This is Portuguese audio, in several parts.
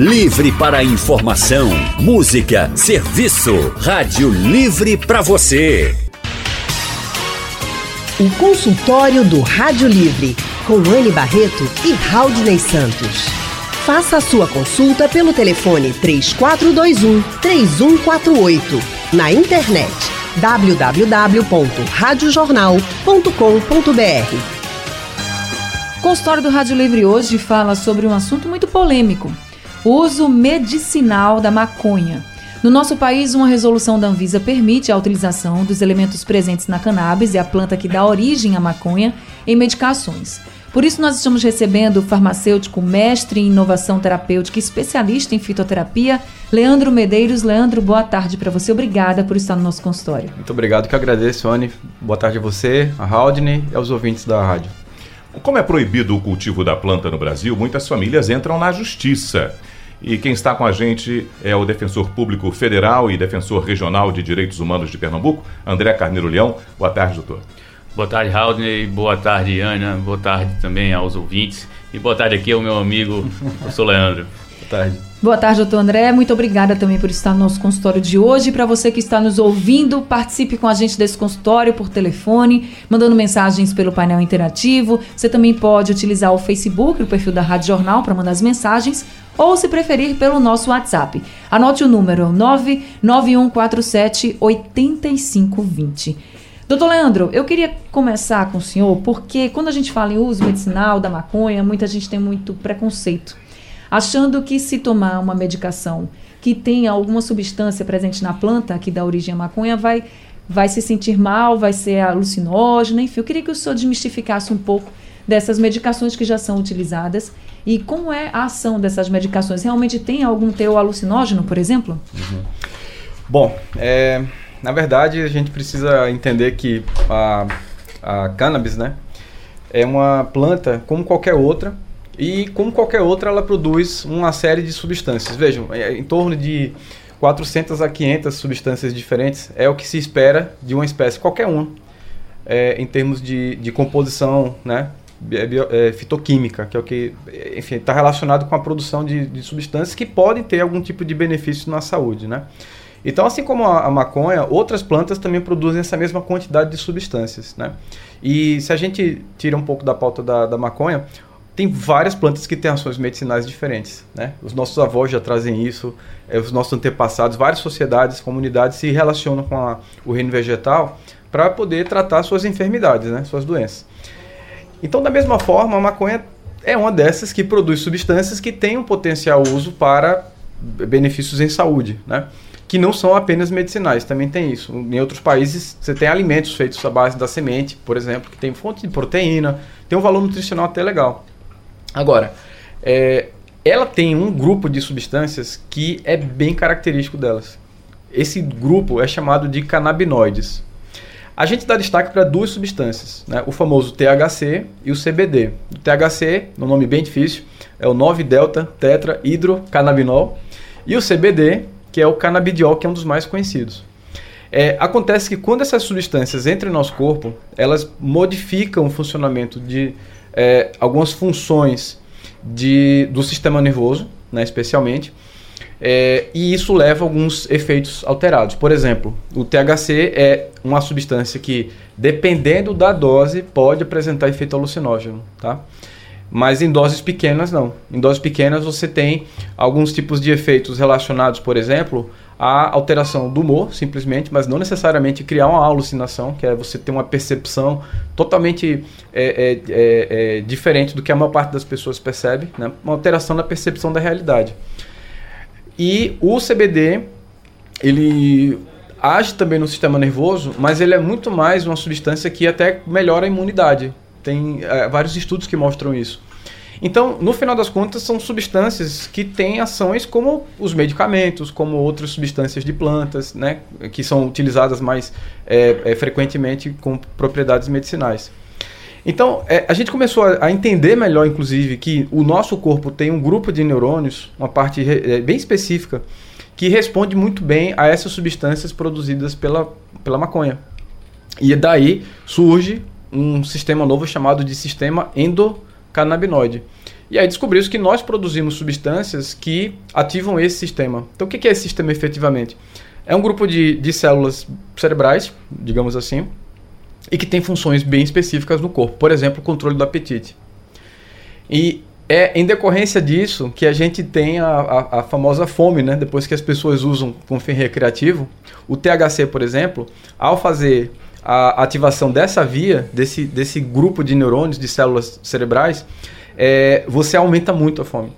Livre para informação, música, serviço. Rádio Livre para você. O consultório do Rádio Livre, com Anne Barreto e Raudney Santos. Faça a sua consulta pelo telefone 3421 3148. Na internet www.radiojornal.com.br. O consultório do Rádio Livre hoje fala sobre um assunto muito polêmico uso medicinal da maconha. No nosso país, uma resolução da Anvisa permite a utilização dos elementos presentes na cannabis e a planta que dá origem à maconha em medicações. Por isso, nós estamos recebendo o farmacêutico mestre em inovação terapêutica especialista em fitoterapia, Leandro Medeiros. Leandro, boa tarde para você. Obrigada por estar no nosso consultório. Muito obrigado, que agradeço, Anne. Boa tarde a você, a Haldane e aos ouvintes da rádio. Como é proibido o cultivo da planta no Brasil, muitas famílias entram na justiça. E quem está com a gente é o defensor público federal e defensor regional de direitos humanos de Pernambuco, André Carneiro Leão. Boa tarde, doutor. Boa tarde, Haldney. Boa tarde, Ana. Boa tarde também aos ouvintes. E boa tarde aqui ao meu amigo, professor Leandro. Boa tarde. Boa tarde, doutor André. Muito obrigada também por estar no nosso consultório de hoje. Para você que está nos ouvindo, participe com a gente desse consultório por telefone, mandando mensagens pelo painel interativo. Você também pode utilizar o Facebook, o perfil da Rádio Jornal, para mandar as mensagens, ou se preferir, pelo nosso WhatsApp. Anote o número 99147 8520. Doutor Leandro, eu queria começar com o senhor, porque quando a gente fala em uso medicinal da maconha, muita gente tem muito preconceito achando que se tomar uma medicação que tenha alguma substância presente na planta que dá origem à maconha vai vai se sentir mal, vai ser alucinógena, enfim. Eu queria que o senhor desmistificasse um pouco dessas medicações que já são utilizadas e como é a ação dessas medicações. Realmente tem algum teu alucinógeno, por exemplo? Uhum. Bom, é, na verdade a gente precisa entender que a, a cannabis, né, é uma planta como qualquer outra e como qualquer outra, ela produz uma série de substâncias. Vejam, é em torno de 400 a 500 substâncias diferentes é o que se espera de uma espécie, qualquer uma, é, em termos de, de composição né, bio, é, fitoquímica, que é o que, enfim, está relacionado com a produção de, de, substâncias que podem ter algum tipo de benefício na saúde, né? Então, assim como a, a, maconha, outras plantas também produzem essa mesma quantidade de substâncias, né? E se a gente tira um pouco da pauta da, da maconha, tem várias plantas que têm ações medicinais diferentes. Né? Os nossos avós já trazem isso, é, os nossos antepassados, várias sociedades, comunidades se relacionam com a, o reino vegetal para poder tratar suas enfermidades, né? suas doenças. Então, da mesma forma, a maconha é uma dessas que produz substâncias que têm um potencial uso para benefícios em saúde, né? que não são apenas medicinais, também tem isso. Em outros países, você tem alimentos feitos à base da semente, por exemplo, que tem fonte de proteína, tem um valor nutricional até legal. Agora, é, ela tem um grupo de substâncias que é bem característico delas. Esse grupo é chamado de canabinoides. A gente dá destaque para duas substâncias, né? o famoso THC e o CBD. O THC, no nome bem difícil, é o 9-delta tetra hidrocannabinol e o CBD, que é o canabidiol, que é um dos mais conhecidos. É, acontece que quando essas substâncias entram no nosso corpo, elas modificam o funcionamento de é, algumas funções de, do sistema nervoso, né, especialmente, é, e isso leva a alguns efeitos alterados. Por exemplo, o THC é uma substância que, dependendo da dose, pode apresentar efeito alucinógeno, tá? Mas em doses pequenas, não. Em doses pequenas, você tem alguns tipos de efeitos relacionados, por exemplo, a alteração do humor, simplesmente, mas não necessariamente criar uma alucinação, que é você ter uma percepção totalmente é, é, é, é, diferente do que a maior parte das pessoas percebe, né? uma alteração na percepção da realidade. E o CBD, ele age também no sistema nervoso, mas ele é muito mais uma substância que até melhora a imunidade. Tem é, vários estudos que mostram isso. Então, no final das contas, são substâncias que têm ações como os medicamentos, como outras substâncias de plantas, né, que são utilizadas mais é, é, frequentemente com propriedades medicinais. Então, é, a gente começou a, a, entender melhor, inclusive, que o nosso corpo tem um grupo de neurônios, uma parte é, bem específica, que responde muito bem a essas substâncias produzidas pela, pela maconha. E daí surge um sistema novo chamado de sistema endocannabinoide, E aí descobriu-se que nós produzimos substâncias que ativam esse sistema. Então, o que é esse sistema efetivamente? É um grupo de, de células cerebrais, digamos assim, e que tem funções bem específicas no corpo. Por exemplo, o controle do apetite. E é em decorrência disso que a gente tem a, a, a, famosa fome, né? Depois que as pessoas usam com fim recreativo. O THC, por exemplo, ao fazer a ativação dessa via, desse, desse grupo de neurônios, de células cerebrais, é, você aumenta muito a fome.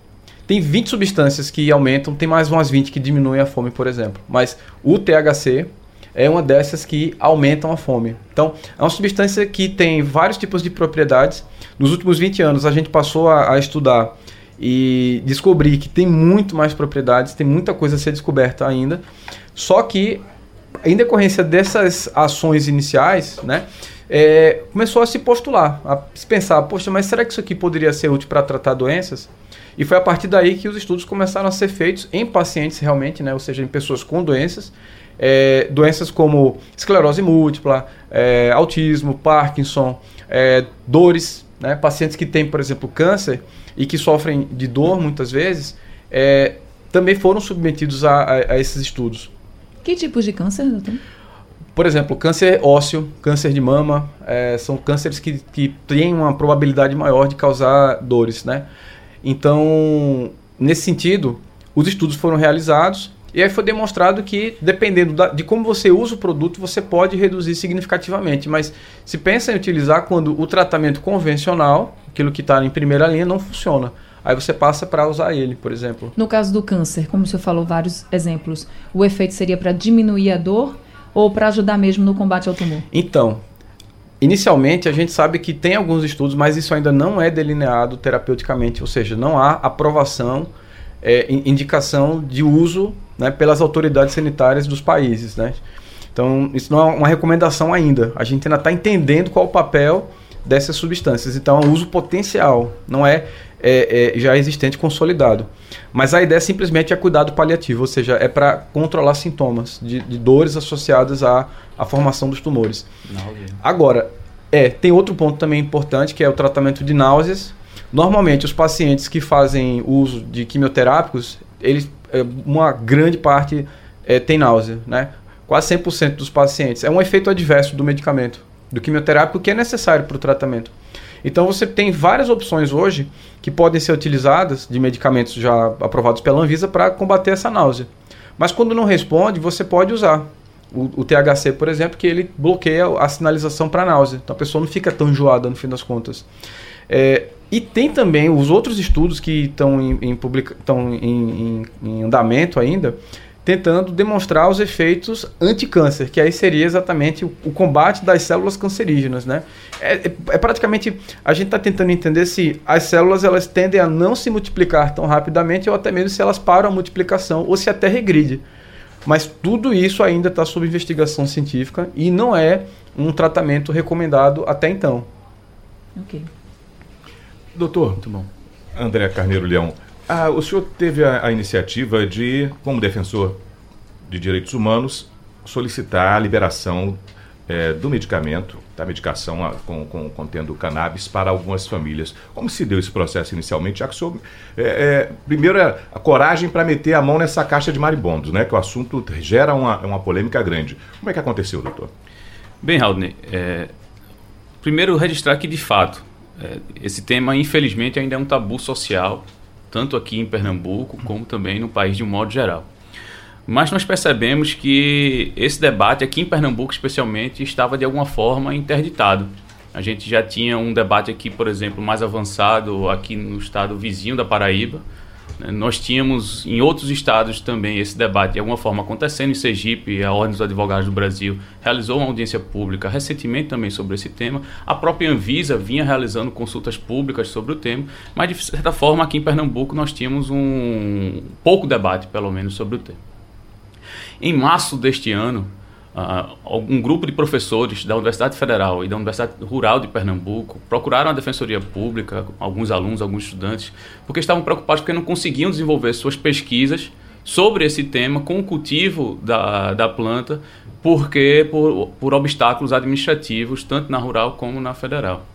Tem 20 substâncias que aumentam, tem mais umas 20 que diminuem a fome, por exemplo. Mas o THC é uma dessas que aumentam a fome. Então, é uma substância que tem vários tipos de propriedades. Nos últimos 20 anos, a gente passou a, a estudar e descobrir que tem muito mais propriedades, tem muita coisa a ser descoberta ainda. Só que, em decorrência dessas ações iniciais, né, é, começou a se postular, a se pensar, poxa, mas será que isso aqui poderia ser útil para tratar doenças? E foi a partir daí que os estudos começaram a ser feitos em pacientes realmente, né, ou seja, em pessoas com doenças, é, doenças como esclerose múltipla, é, autismo, Parkinson, é, dores, né, pacientes que têm, por exemplo, câncer e que sofrem de dor muitas vezes, é, também foram submetidos a, a, a esses estudos. Que tipos de câncer, doutor? Por exemplo, câncer ósseo, câncer de mama, é, são cânceres que, que têm uma probabilidade maior de causar dores, né? Então, nesse sentido, os estudos foram realizados e aí foi demonstrado que, dependendo da, de como você usa o produto, você pode reduzir significativamente. Mas se pensa em utilizar quando o tratamento convencional, aquilo que está em primeira linha, não funciona. Aí você passa para usar ele, por exemplo. No caso do câncer, como o senhor falou vários exemplos, o efeito seria para diminuir a dor ou para ajudar mesmo no combate ao tumor? Então, inicialmente a gente sabe que tem alguns estudos, mas isso ainda não é delineado terapeuticamente, ou seja, não há aprovação, é, indicação de uso né, pelas autoridades sanitárias dos países. Né? Então, isso não é uma recomendação ainda. A gente ainda está entendendo qual o papel dessas substâncias. Então, é um uso potencial, não é, é, é, já existente consolidado. Mas a ideia simplesmente é cuidado paliativo, ou seja, é para controlar sintomas de, de, dores associadas à, à formação dos tumores. Agora, é, tem outro ponto também importante, que é o tratamento de náuseas. Normalmente, os pacientes que fazem uso de quimioterápicos, eles é, uma grande parte é, tem náusea, né? Quase 100% dos pacientes. É um efeito adverso do medicamento, do quimioterápico, que é necessário para o tratamento. Então você tem várias opções hoje que podem ser utilizadas de medicamentos já aprovados pela Anvisa para combater essa náusea. Mas quando não responde, você pode usar o, o THC, por exemplo, que ele bloqueia a sinalização para náusea. Então a pessoa não fica tão enjoada no fim das contas. É, e tem também os outros estudos que estão em, em, em, em, em andamento ainda, tentando demonstrar os efeitos anticâncer, que aí seria exatamente o, o combate das células cancerígenas, né? É, é, é praticamente a gente está tentando entender se as células elas tendem a não se multiplicar tão rapidamente ou até mesmo se elas param a multiplicação ou se até regride. Mas tudo isso ainda está sob investigação científica e não é um tratamento recomendado até então. Ok. Doutor, muito bom. André Carneiro Leão, ah, o senhor teve a, a, iniciativa de, como defensor de direitos humanos, solicitar a liberação é, do medicamento, da medicação a, com, com, contendo cannabis para algumas famílias. Como se deu esse processo inicialmente? Já que o senhor, é, é, primeiro, é a coragem para meter a mão nessa caixa de marimbondos, né? Que o assunto gera uma, uma polêmica grande. Como é que aconteceu, doutor? Bem, Haldane, é, primeiro registrar que, de fato, é, esse tema, infelizmente, ainda é um tabu social, tanto aqui em Pernambuco como também no país de um modo geral. Mas nós percebemos que esse debate aqui em Pernambuco, especialmente, estava de alguma forma interditado. A gente já tinha um debate aqui, por exemplo, mais avançado aqui no estado vizinho da Paraíba, nós tínhamos em outros estados também esse debate de alguma forma acontecendo. Em Sergipe, a Ordem dos Advogados do Brasil realizou uma audiência pública recentemente também sobre esse tema. A própria Anvisa vinha realizando consultas públicas sobre o tema, mas de certa forma aqui em Pernambuco nós tínhamos um pouco debate, pelo menos, sobre o tema. Em março deste ano, um grupo de professores da Universidade Federal e da Universidade Rural de Pernambuco procuraram a Defensoria Pública, alguns alunos, alguns estudantes, porque estavam preocupados porque não conseguiam desenvolver suas pesquisas sobre esse tema com o cultivo da, da planta, porque por, por obstáculos administrativos, tanto na rural como na federal.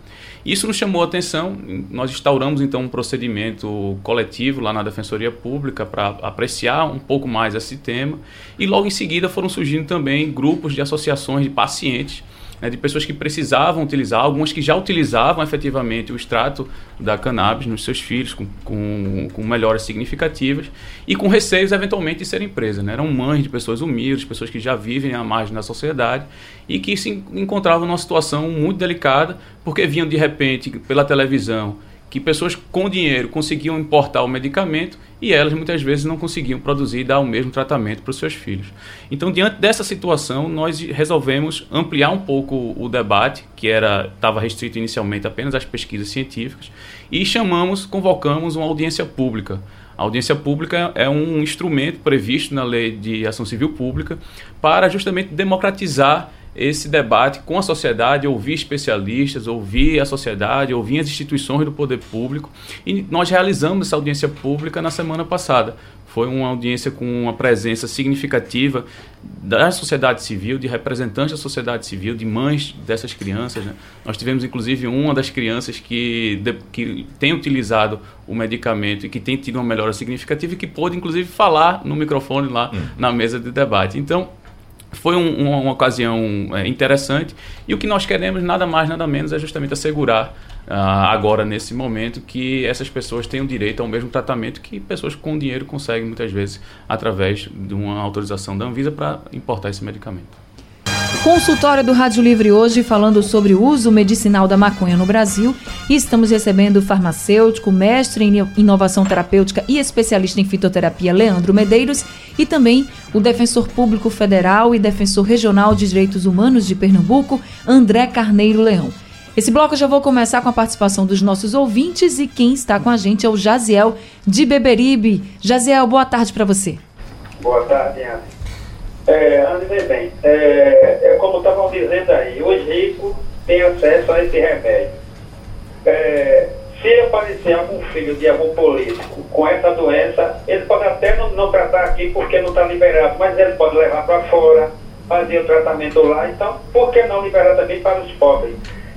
Isso nos chamou a atenção, nós instauramos então um procedimento coletivo lá na Defensoria Pública para apreciar um pouco mais esse tema. E logo em seguida foram surgindo também grupos de associações de pacientes né, de pessoas que precisavam utilizar, algumas que já utilizavam efetivamente o extrato da cannabis nos seus filhos com, com, com melhoras significativas e com receios eventualmente de serem presas. Né? Eram mães de pessoas humildes, pessoas que já vivem à margem da sociedade e que se encontravam numa situação muito delicada porque vinham de repente pela televisão que pessoas com dinheiro conseguiam importar o medicamento e elas muitas vezes não conseguiam produzir e dar o mesmo tratamento para os seus filhos. Então, diante dessa situação, nós resolvemos ampliar um pouco o debate, que era estava restrito inicialmente apenas às pesquisas científicas, e chamamos, convocamos uma audiência pública. A audiência pública é um instrumento previsto na Lei de Ação Civil Pública para justamente democratizar esse debate com a sociedade, ouvir especialistas, ouvir a sociedade, ouvir as instituições do poder público. E nós realizamos essa audiência pública na semana passada. Foi uma audiência com uma presença significativa da sociedade civil, de representantes da sociedade civil, de mães dessas crianças. Né? Nós tivemos, inclusive, uma das crianças que, de, que tem utilizado o medicamento e que tem tido uma melhora significativa e que pôde, inclusive, falar no microfone lá hum. na mesa de debate. Então, foi um, uma, uma, ocasião é, interessante e o que nós queremos nada mais nada menos é justamente assegurar uh, agora nesse momento que essas pessoas tenham direito ao mesmo tratamento que pessoas com dinheiro conseguem muitas vezes através de uma autorização da Anvisa para importar esse medicamento. Consultório do Rádio Livre hoje falando sobre o uso medicinal da maconha no Brasil. E estamos recebendo o farmacêutico, mestre em inovação terapêutica e especialista em fitoterapia Leandro Medeiros e também o defensor público federal e defensor regional de direitos humanos de Pernambuco, André Carneiro Leão. Esse bloco eu já vou começar com a participação dos nossos ouvintes e quem está com a gente é o Jaziel de Beberibe. Jaziel, boa tarde para você. Boa tarde, Ana. É, André, bem, é, é como estavam dizendo aí, os ricos têm acesso a esse remédio. É, se aparecer algum filho de algum político com essa doença, ele pode até não, não tratar aqui porque não está liberado, mas ele pode levar para fora, fazer o tratamento lá. Então, por que não liberar também para os pobres?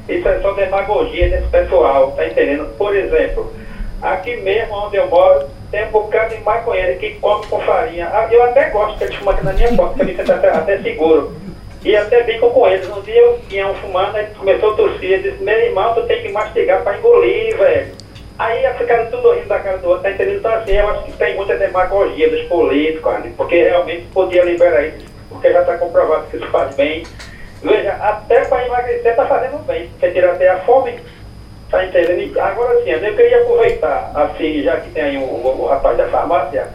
Isso é só demagogia desse pessoal, tá entendendo? Por exemplo, aqui mesmo onde eu moro, tem um bocado de maconheiro que come com farinha. Ah, eu até gosto que eles fumam aqui na minha porta, para mim você até, até seguro. E até brinco com eles. Um dia eu tinha um fumando, ele começou a tossir, ele disse, meu irmão, tu tem que mastigar para engolir, velho. Aí ficaram tudo rindo da cara do outro, tá entendendo? Então assim, eu acho que tem muita demagogia dos políticos, porque realmente podia liberar isso, porque já está comprovado que isso faz bem. Veja, até para emagrecer está fazendo bem, porque tira até a fome. Tá entendendo? Agora sim, eu queria aproveitar, assim, já que tem aí o, o, rapaz da farmácia,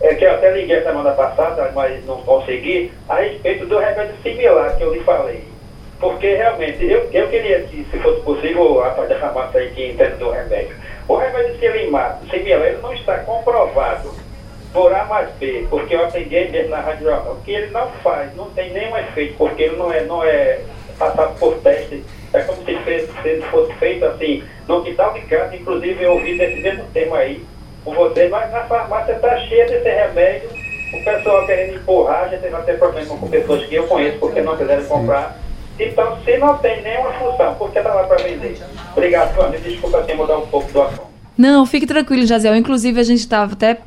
é, que eu até liguei semana passada, mas não consegui, a respeito do remédio similar que eu lhe falei. Porque realmente, eu, eu queria que, se fosse possível, o rapaz da farmácia aí que entende do remédio, o remédio similar, similar ele não está comprovado por A mais B, porque eu atendi mesmo na Rádio que ele não faz, não tem nenhum efeito, porque ele não é, não é passado por teste é como se, fez, se fosse feito assim, no quintal de casa, inclusive eu ouvi desse mesmo tema aí com vocês, mas na farmácia está cheia desse remédio, o pessoal querendo empurrar, já teve até problema com pessoas que eu conheço porque não quiseram comprar. Então, se não tem nenhuma função, por que está lá para vender? Obrigado, Fábio. Desculpa assim mudar um pouco do assunto. Não, fique tranquilo, Jaziel. Inclusive, a gente estava até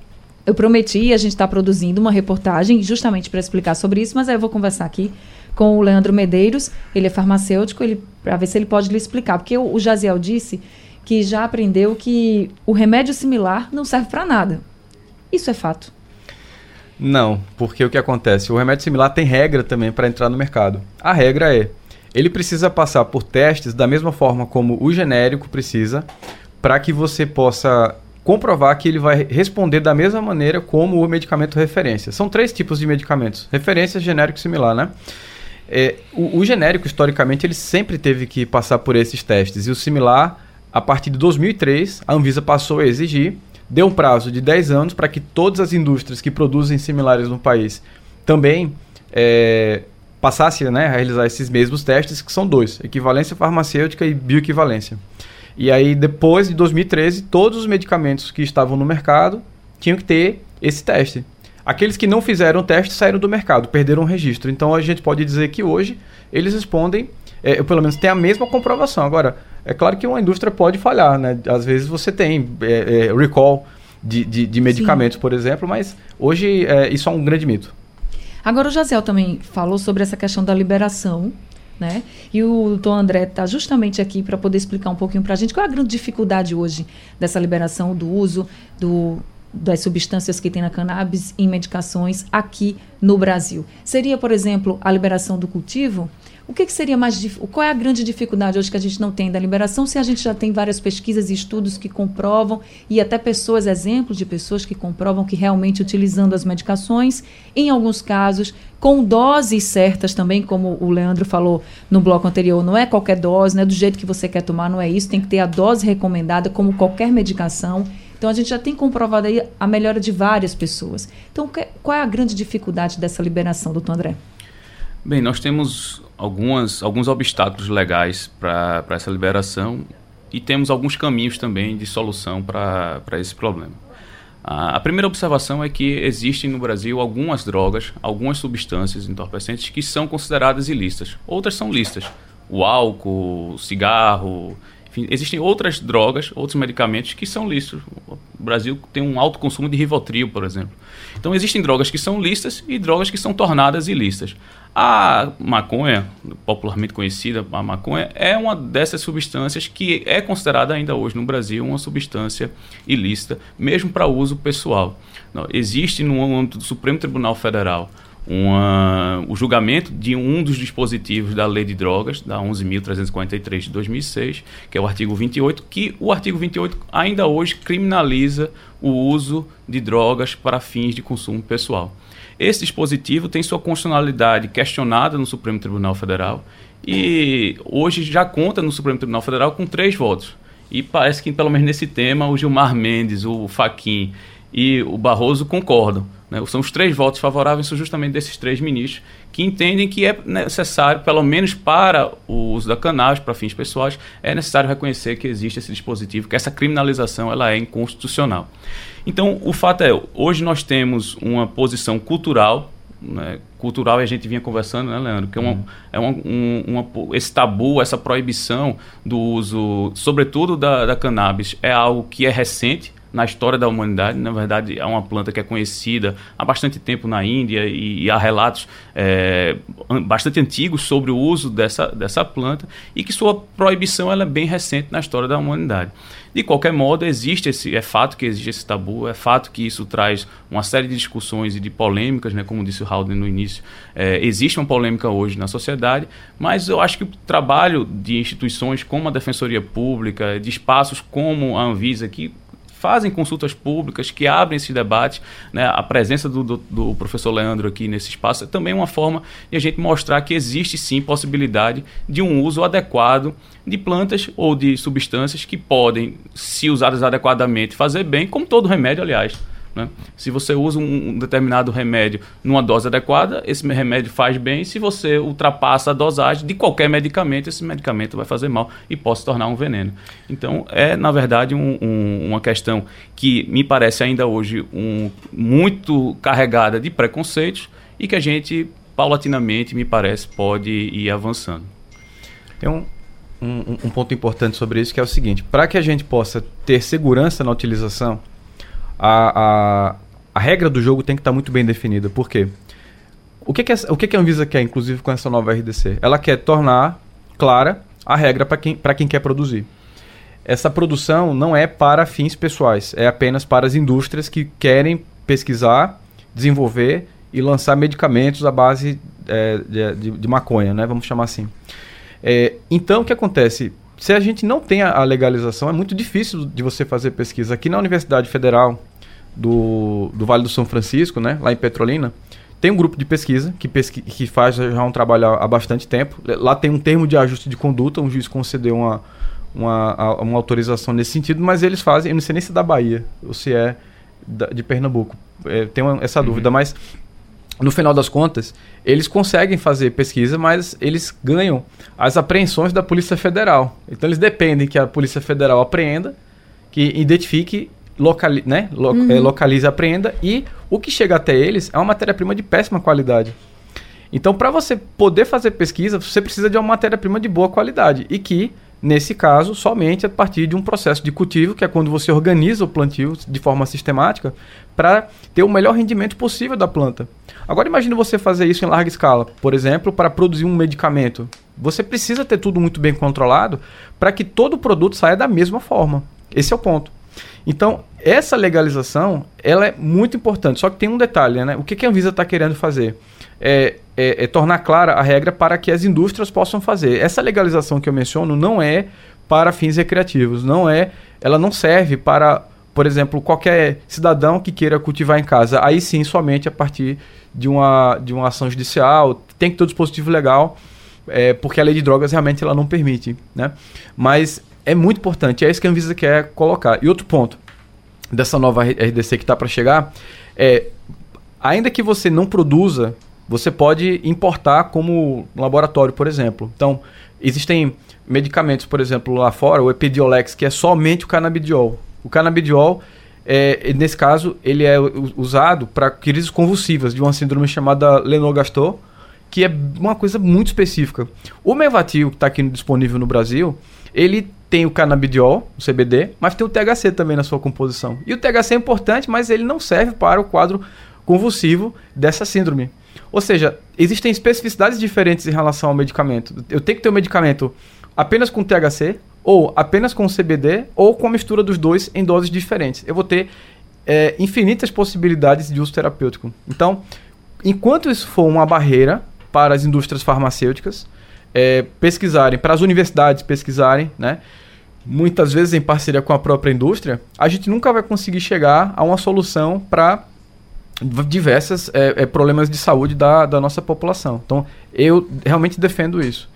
eu prometi, a gente está produzindo uma reportagem justamente para explicar sobre isso, mas aí eu vou conversar aqui com o Leandro Medeiros, ele é farmacêutico, ele para ver se ele pode lhe explicar, porque o, o Jaziel disse que já aprendeu que o remédio similar não serve para nada. Isso é fato? Não, porque o que acontece? O remédio similar tem regra também para entrar no mercado. A regra é, ele precisa passar por testes da mesma forma como o genérico precisa, para que você possa comprovar que ele vai responder da mesma maneira como o medicamento referência. São três tipos de medicamentos: referência, genérico e similar, né? É, o, o, genérico, historicamente, ele sempre teve que passar por esses testes. E o similar, a partir de 2003, a Anvisa passou a exigir, deu um prazo de 10 anos para que todas as indústrias que produzem similares no país também é, passassem né, a realizar esses mesmos testes, que são dois: equivalência farmacêutica e bioequivalência. E aí, depois de 2013, todos os medicamentos que estavam no mercado tinham que ter esse teste. Aqueles que não fizeram o teste saíram do mercado, perderam o registro. Então a gente pode dizer que hoje eles respondem, é, pelo menos tem a mesma comprovação. Agora, É claro que uma indústria pode falhar, né? Às vezes você tem é, é, recall de, de, de medicamentos, Sim. por exemplo, mas hoje é, isso é um grande mito. Agora o Jaziel também falou sobre essa questão da liberação, né? E o doutor André está justamente aqui para poder explicar um pouquinho para a gente qual é a grande dificuldade hoje dessa liberação do uso do, das substâncias que tem na cannabis em medicações aqui no Brasil. Seria, por exemplo, a liberação do cultivo? O que, que seria mais qual é a grande dificuldade hoje que a gente não tem da liberação se a gente já tem várias pesquisas e estudos que comprovam e até pessoas exemplos de pessoas que comprovam que realmente utilizando as medicações em alguns casos com doses certas também como o Leandro falou no bloco anterior não é qualquer dose né do jeito que você quer tomar não é isso tem que ter a dose recomendada como qualquer medicação então a gente já tem comprovado aí a melhora de várias pessoas então qual é a grande dificuldade dessa liberação doutor André Bem, nós temos algumas, alguns obstáculos legais para essa liberação e temos alguns caminhos também de solução para esse problema. A, primeira observação é que existem no Brasil algumas drogas, algumas substâncias entorpecentes que são consideradas ilícitas. Outras são lícitas. O álcool, o cigarro, enfim, existem outras drogas, outros medicamentos que são lícitos. O Brasil tem um alto consumo de Rivotril, por exemplo. Então existem drogas que são lícitas e drogas que são tornadas ilícitas. A maconha, popularmente conhecida, a maconha, é uma dessas substâncias que é considerada ainda hoje no Brasil uma substância ilícita, mesmo para uso pessoal. Não, existe no âmbito do Supremo Tribunal Federal uma, o julgamento de um dos dispositivos da Lei de Drogas, da 11.343 de 2006, que é o artigo 28, que o artigo 28 ainda hoje criminaliza o uso de drogas para fins de consumo pessoal. Esse dispositivo tem sua constitucionalidade questionada no Supremo Tribunal Federal e hoje já conta no Supremo Tribunal Federal com três votos. E parece que, pelo menos nesse tema, o Gilmar Mendes, o Faquim e o Barroso concordam. Né? São os três votos favoráveis, são justamente desses três ministros, que entendem que é necessário, pelo menos para o uso da cannabis, para fins pessoais, é necessário reconhecer que existe esse dispositivo, que essa criminalização ela é inconstitucional. Então, o fato é, hoje nós temos uma posição cultural, né, cultural e a gente vinha conversando, né, Leandro, que é, uma, uhum. é uma, um, uma, esse tabu, essa proibição do uso, sobretudo da, da cannabis, é algo que é recente, na história da humanidade. Na verdade, é uma planta que é conhecida há bastante tempo na Índia e, e há relatos é, bastante antigos sobre o uso dessa, dessa planta e que sua proibição ela é bem recente na história da humanidade. De qualquer modo, existe esse, é fato que existe esse tabu, é fato que isso traz uma série de discussões e de polêmicas, né, como disse o Haldane no início. É, existe uma polêmica hoje na sociedade, mas eu acho que o trabalho de instituições como a Defensoria Pública, de espaços como a Anvisa, que fazem consultas públicas, que abrem esse debate. Né? A presença do, do, do, professor Leandro aqui nesse espaço é também uma forma de a gente mostrar que existe sim possibilidade de um uso adequado de plantas ou de substâncias que podem, se usadas adequadamente, fazer bem, como todo remédio, aliás. Né? Se você usa um determinado remédio numa dose adequada, esse remédio faz bem. Se você ultrapassa a dosagem de qualquer medicamento, esse medicamento vai fazer mal e pode se tornar um veneno. Então, é, na verdade, um, um, uma questão que me parece ainda hoje um, muito carregada de preconceitos e que a gente, paulatinamente, me parece, pode ir avançando. Tem um, um, ponto importante sobre isso que é o seguinte: para que a gente possa ter segurança na utilização a, a, a regra do jogo tem que estar tá muito bem definida. Por quê? O que, que, o que, que a Anvisa quer, inclusive, com essa nova RDC? Ela quer tornar clara a regra para quem, quem quer produzir. Essa produção não é para fins pessoais, é apenas para as indústrias que querem pesquisar, desenvolver e lançar medicamentos à base é, de, de, de, maconha, né? vamos chamar assim. É, então, o que acontece? se a gente não tem a legalização, é muito difícil de você fazer pesquisa. Aqui na Universidade Federal do, do Vale do São Francisco, né, lá em Petrolina, tem um grupo de pesquisa que, pesqui que faz já um trabalho há bastante tempo. Lá tem um termo de ajuste de conduta, um juiz concedeu uma, uma, uma autorização nesse sentido, mas eles fazem, eu não sei nem se é da Bahia ou se é da, de Pernambuco. É, tenho essa uhum. dúvida, mas no final das contas, eles conseguem fazer pesquisa, mas eles ganham as apreensões da Polícia Federal. Então eles dependem que a Polícia Federal apreenda, que identifique, locali né? Lo uhum. é, localize, apreenda e o que chega até eles é uma matéria-prima de péssima qualidade. Então, para você poder fazer pesquisa, você precisa de uma matéria-prima de boa qualidade e que Nesse caso, somente a partir de um processo de cultivo, que é quando você organiza o plantio de forma sistemática para ter o melhor rendimento possível da planta. Agora imagine você fazer isso em larga escala, por exemplo, para produzir um medicamento. Você precisa ter tudo muito bem controlado para que todo o produto saia da mesma forma. Esse é o ponto. Então, essa legalização, ela é muito importante. Só que tem um detalhe, né? O que, que a Anvisa está querendo fazer? É, é, é, tornar clara a regra para que as indústrias possam fazer. Essa legalização que eu menciono não é para fins recreativos, não é, ela não serve para, por exemplo, qualquer cidadão que queira cultivar em casa. Aí sim, somente a partir de uma, de uma ação judicial, tem que ter o dispositivo legal, é, porque a lei de drogas realmente ela não permite, né? Mas é muito importante, é isso que a Anvisa quer colocar. E outro ponto dessa nova RDC que está para chegar é, ainda que você não produza, você pode importar como laboratório, por exemplo. Então, existem medicamentos, por exemplo, lá fora, o Epidiolex, que é somente o canabidiol. O canabidiol, é, nesse caso, ele é usado para crises convulsivas de uma síndrome chamada Lennox-Gastaut, que é uma coisa muito específica. O Mevatil, que está aqui disponível no Brasil, ele tem o canabidiol, o CBD, mas tem o THC também na sua composição. E o THC é importante, mas ele não serve para o quadro convulsivo dessa síndrome. Ou seja, existem especificidades diferentes em relação ao medicamento. Eu tenho que ter o um medicamento apenas com THC, ou apenas com CBD, ou com a mistura dos dois em doses diferentes. Eu vou ter é, infinitas possibilidades de uso terapêutico. Então, enquanto isso for uma barreira para as indústrias farmacêuticas é, pesquisarem, para as universidades pesquisarem, né? Muitas vezes em parceria com a própria indústria, a gente nunca vai conseguir chegar a uma solução para diversos é, é, problemas de saúde da, da nossa população. Então, eu realmente defendo isso.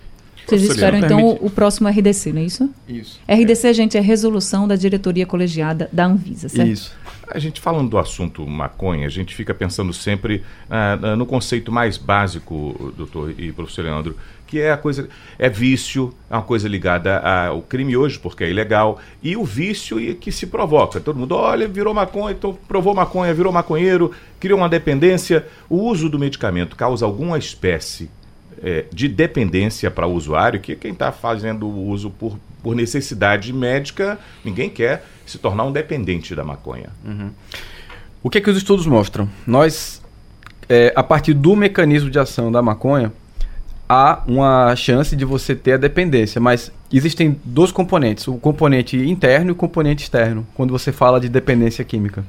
Vocês esperam, então, o, o, próximo RDC, não é isso? Isso. RDC, gente, é resolução da diretoria colegiada da Anvisa, certo? Isso. A gente falando do assunto maconha, a gente fica pensando sempre ah, no conceito mais básico, doutor e professor Leandro, que é a coisa é vício, é uma coisa ligada ao crime hoje, porque é ilegal, e o vício que se provoca. Todo mundo, olha, virou maconha, então provou maconha, virou maconheiro, criou uma dependência. O uso do medicamento causa alguma espécie é, de dependência para o usuário, que quem está fazendo o uso por, por necessidade médica, ninguém quer se tornar um dependente da maconha. Uhum. O que, é que os estudos mostram? Nós, é, a partir do mecanismo de ação da maconha, há uma chance de você ter a dependência, mas existem dois componentes, o componente interno e o componente externo, quando você fala de dependência química.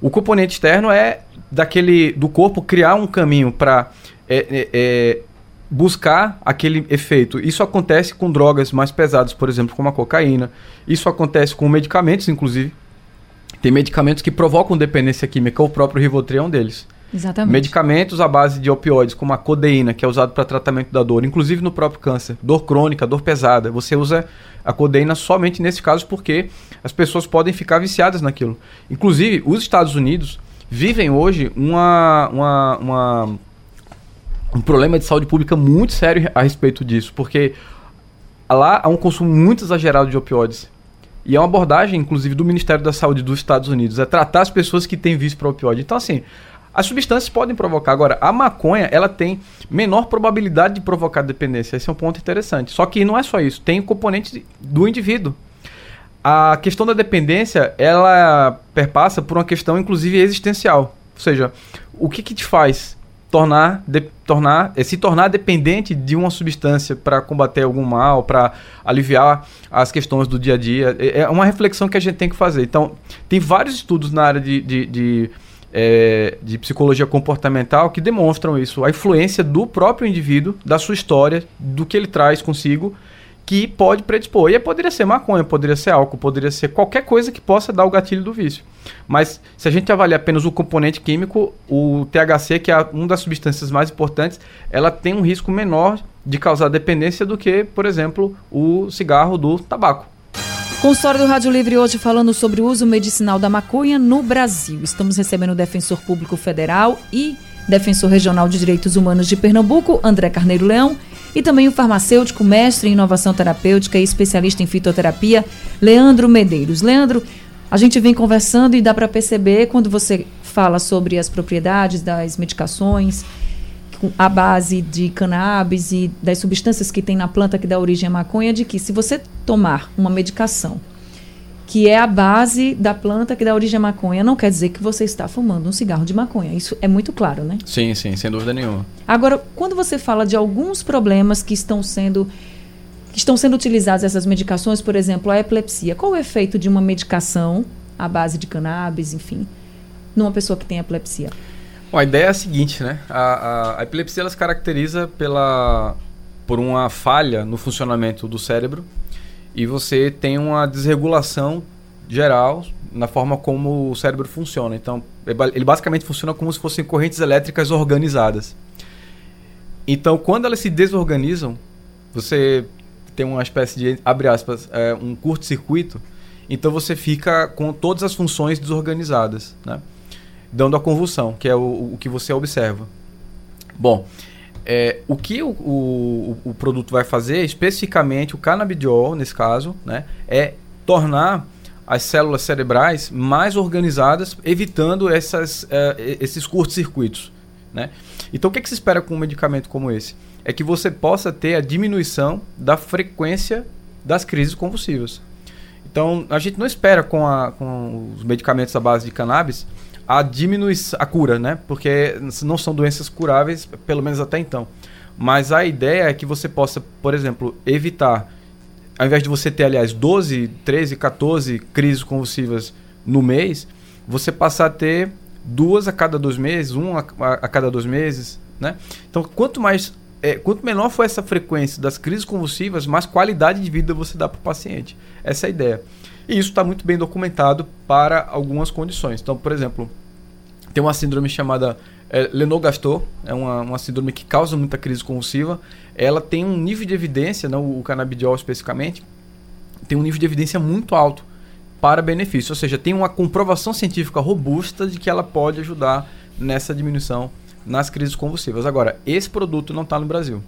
O componente externo é daquele do corpo criar um caminho para é, é, é, buscar aquele efeito. Isso acontece com drogas mais pesadas, por exemplo, como a cocaína. Isso acontece com medicamentos, inclusive. Tem medicamentos que provocam dependência química, o próprio Rivotril é um deles. Exatamente. Medicamentos à base de opioides, como a codeína, que é usado para tratamento da dor, inclusive no próprio câncer, dor crônica, dor pesada. Você usa a codeína somente nesse caso porque as pessoas podem ficar viciadas naquilo. Inclusive, os Estados Unidos vivem hoje uma, uma, uma um problema de saúde pública muito sério a respeito disso, porque lá há um consumo muito exagerado de opioides. E é uma abordagem, inclusive, do Ministério da Saúde dos Estados Unidos, é tratar as pessoas que têm vício para opioide. Então, assim, as substâncias podem provocar. Agora, a maconha, ela tem menor probabilidade de provocar dependência. Esse é um ponto interessante. Só que não é só isso. Tem o componente do indivíduo. A questão da dependência, ela perpassa por uma questão, inclusive, existencial. Ou seja, o que, que te faz tornar, de, tornar eh, se tornar dependente de uma substância para combater algum mal, para aliviar as questões do dia a dia. É, é uma reflexão que a gente tem que fazer. Então, tem vários estudos na área de, de, de é, de psicologia comportamental que demonstram isso, a influência do próprio indivíduo, da sua história, do que ele traz consigo, que pode predispor. E poderia ser maconha, poderia ser álcool, poderia ser qualquer coisa que possa dar o gatilho do vício. Mas se a gente avaliar apenas o componente químico, o THC, que é uma das substâncias mais importantes, ela tem um risco menor de causar dependência do que, por exemplo, o cigarro do tabaco. Consultório do Rádio Livre hoje falando sobre o uso medicinal da maconha no Brasil. Estamos recebendo o Defensor Público Federal e Defensor Regional de Direitos Humanos de Pernambuco, André Carneiro Leão, e também o farmacêutico, mestre em inovação terapêutica e especialista em fitoterapia, Leandro Medeiros. Leandro, a gente vem conversando e dá para perceber quando você fala sobre as propriedades das medicações a base de cannabis e das substâncias que tem na planta que dá origem à maconha, de que se você tomar uma medicação que é a base da planta que dá origem à maconha, não quer dizer que você está fumando um cigarro de maconha. Isso é muito claro, né? Sim, sim, sem dúvida nenhuma. Agora, quando você fala de alguns problemas que estão sendo que estão sendo utilizadas essas medicações, por exemplo, a epilepsia, qual o efeito de uma medicação à base de cannabis, enfim, numa pessoa que tem epilepsia? Bom, a ideia é a seguinte, né? A, a, a epilepsia ela se caracteriza pela, por uma falha no funcionamento do cérebro e você tem uma desregulação geral na forma como o cérebro funciona. Então, ele basicamente funciona como se fossem correntes elétricas organizadas. Então, quando elas se desorganizam, você tem uma espécie de, abre aspas, é, um curto-circuito, então você fica com todas as funções desorganizadas, né? Dando a convulsão, que é o, o que você observa. Bom, é, o que o, o, o, produto vai fazer, especificamente o canabidiol, nesse caso, né, é tornar as células cerebrais mais organizadas, evitando essas, é, esses curtos-circuitos. Né? Então, o que, é que se espera com um medicamento como esse? É que você possa ter a diminuição da frequência das crises convulsivas. Então, a gente não espera com, a, com os medicamentos à base de cannabis a diminuição, a cura, né? Porque não são doenças curáveis, pelo menos até então. Mas a ideia é que você possa, por exemplo, evitar, ao invés de você ter, aliás, 12, 13, 14 crises convulsivas no mês, você passar a ter duas a cada dois meses, um a, a, a cada dois meses, né? Então, quanto mais, é, quanto menor for essa frequência das crises convulsivas, mais qualidade de vida você dá para o paciente. Essa é a ideia. E isso está muito bem documentado para algumas condições. Então, por exemplo, tem uma síndrome chamada é, Lennox-Gastaut, é uma, uma síndrome que causa muita crise convulsiva. Ela tem um nível de evidência, não o canabidiol especificamente, tem um nível de evidência muito alto para benefício, ou seja, tem uma comprovação científica robusta de que ela pode ajudar nessa diminuição nas crises convulsivas. Agora, esse produto não está no Brasil.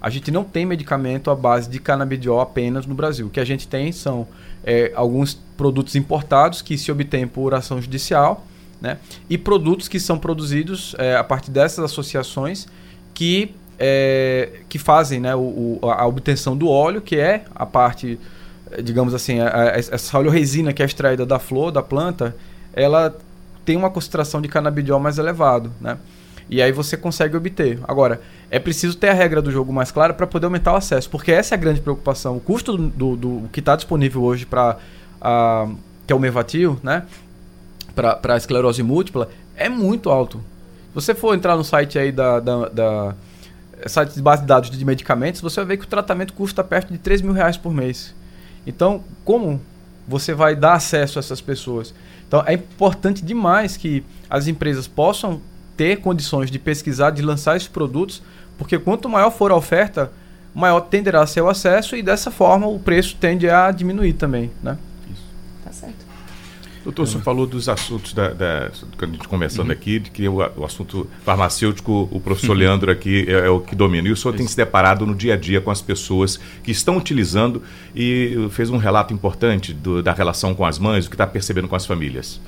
A gente não tem medicamento à base de canabidiol apenas no Brasil. O que a gente tem são é, alguns produtos importados que se obtêm por ação judicial, né? E produtos que são produzidos é, a partir dessas associações que, é, que fazem né, o, a obtenção do óleo, que é a parte, digamos assim, a, a, essa oleoresina que é extraída da flor, da planta, ela tem uma concentração de canabidiol mais elevado, né? E aí você consegue obter. Agora, é preciso ter a regra do jogo mais clara para poder aumentar o acesso, porque essa é a grande preocupação. O custo do, do, do que está disponível hoje para que é o Mevatil, né? Para esclerose múltipla, é muito alto. Se você for entrar no site aí da, da, da site de base de dados de medicamentos, você vai ver que o tratamento custa perto de 3 mil reais por mês. Então, como você vai dar acesso a essas pessoas? Então, é importante demais que as empresas possam ter condições de pesquisar, de lançar esses produtos, porque quanto maior for a oferta, maior tenderá a ser o acesso e dessa forma o preço tende a diminuir também, né? Isso. Tá certo. Doutor, o senhor falou dos assuntos da, da a gente conversando uhum. aqui, de que o, o, assunto farmacêutico, o professor uhum. Leandro aqui é, é, o que domina. E o senhor Isso. tem se deparado no dia a dia com as pessoas que estão utilizando e fez um relato importante do, da relação com as mães, o que está percebendo com as famílias.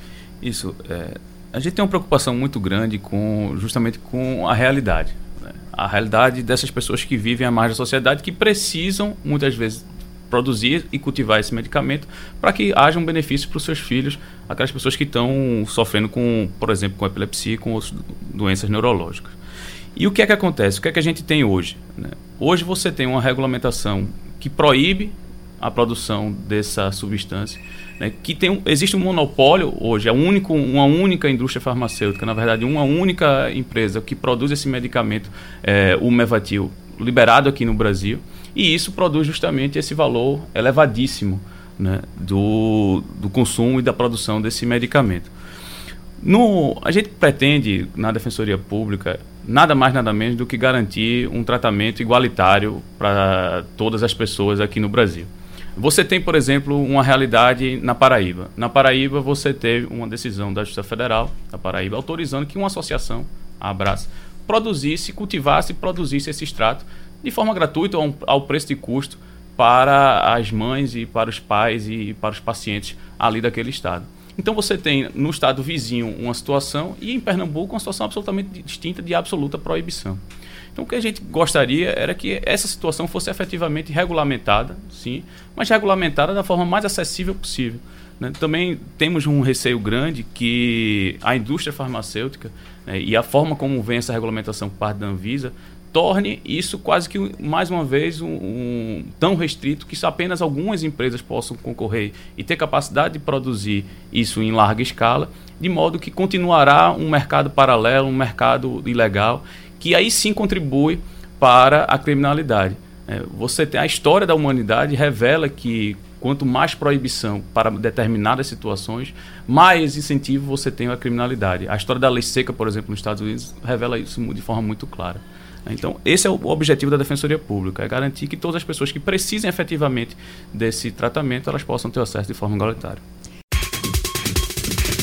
Isso. É, a gente tem uma preocupação muito grande com justamente com a realidade. Né? A realidade dessas pessoas que vivem à margem da sociedade, que precisam, muitas vezes, produzir e cultivar esse medicamento para que haja um benefício para os seus filhos, aquelas pessoas que estão sofrendo com, por exemplo, com epilepsia e com doenças neurológicas. E o que é que acontece? O que é que a gente tem hoje? Né? Hoje você tem uma regulamentação que proíbe a produção dessa substância né, que tem existe um monopólio hoje, é único, uma única indústria farmacêutica, na verdade, uma única empresa que produz esse medicamento, é, o Mevatil, liberado aqui no Brasil, e isso produz justamente esse valor elevadíssimo né, do, do consumo e da produção desse medicamento. No, a gente pretende, na Defensoria Pública, nada mais nada menos do que garantir um tratamento igualitário para todas as pessoas aqui no Brasil. Você tem, por exemplo, uma realidade na Paraíba. Na Paraíba, você teve uma decisão da Justiça Federal da Paraíba autorizando que uma associação, a Abraça, produzisse, cultivasse e produzisse esse extrato de forma gratuita ao, ao preço de custo para as mães e para os pais e para os pacientes ali daquele estado. Então você tem no estado vizinho uma situação e em Pernambuco uma situação absolutamente distinta de absoluta proibição. Então, o que a gente gostaria era que essa situação fosse efetivamente regulamentada, sim, mas regulamentada da forma mais acessível possível. Né? Também temos um receio grande que a indústria farmacêutica né, e a forma como vem essa regulamentação por parte da Anvisa torne isso quase que, mais uma vez, um, um, tão restrito que apenas algumas empresas possam concorrer e ter capacidade de produzir isso em larga escala, de modo que continuará um mercado paralelo, um mercado ilegal, que aí sim contribui para a criminalidade. É, você tem a história da humanidade revela que quanto mais proibição para determinadas situações, mais incentivo você tem à criminalidade. A história da lei seca, por exemplo, nos Estados Unidos, revela isso de forma muito clara. Então, esse é o objetivo da Defensoria Pública, é garantir que todas as pessoas que precisem efetivamente desse tratamento, elas possam ter acesso de forma igualitária.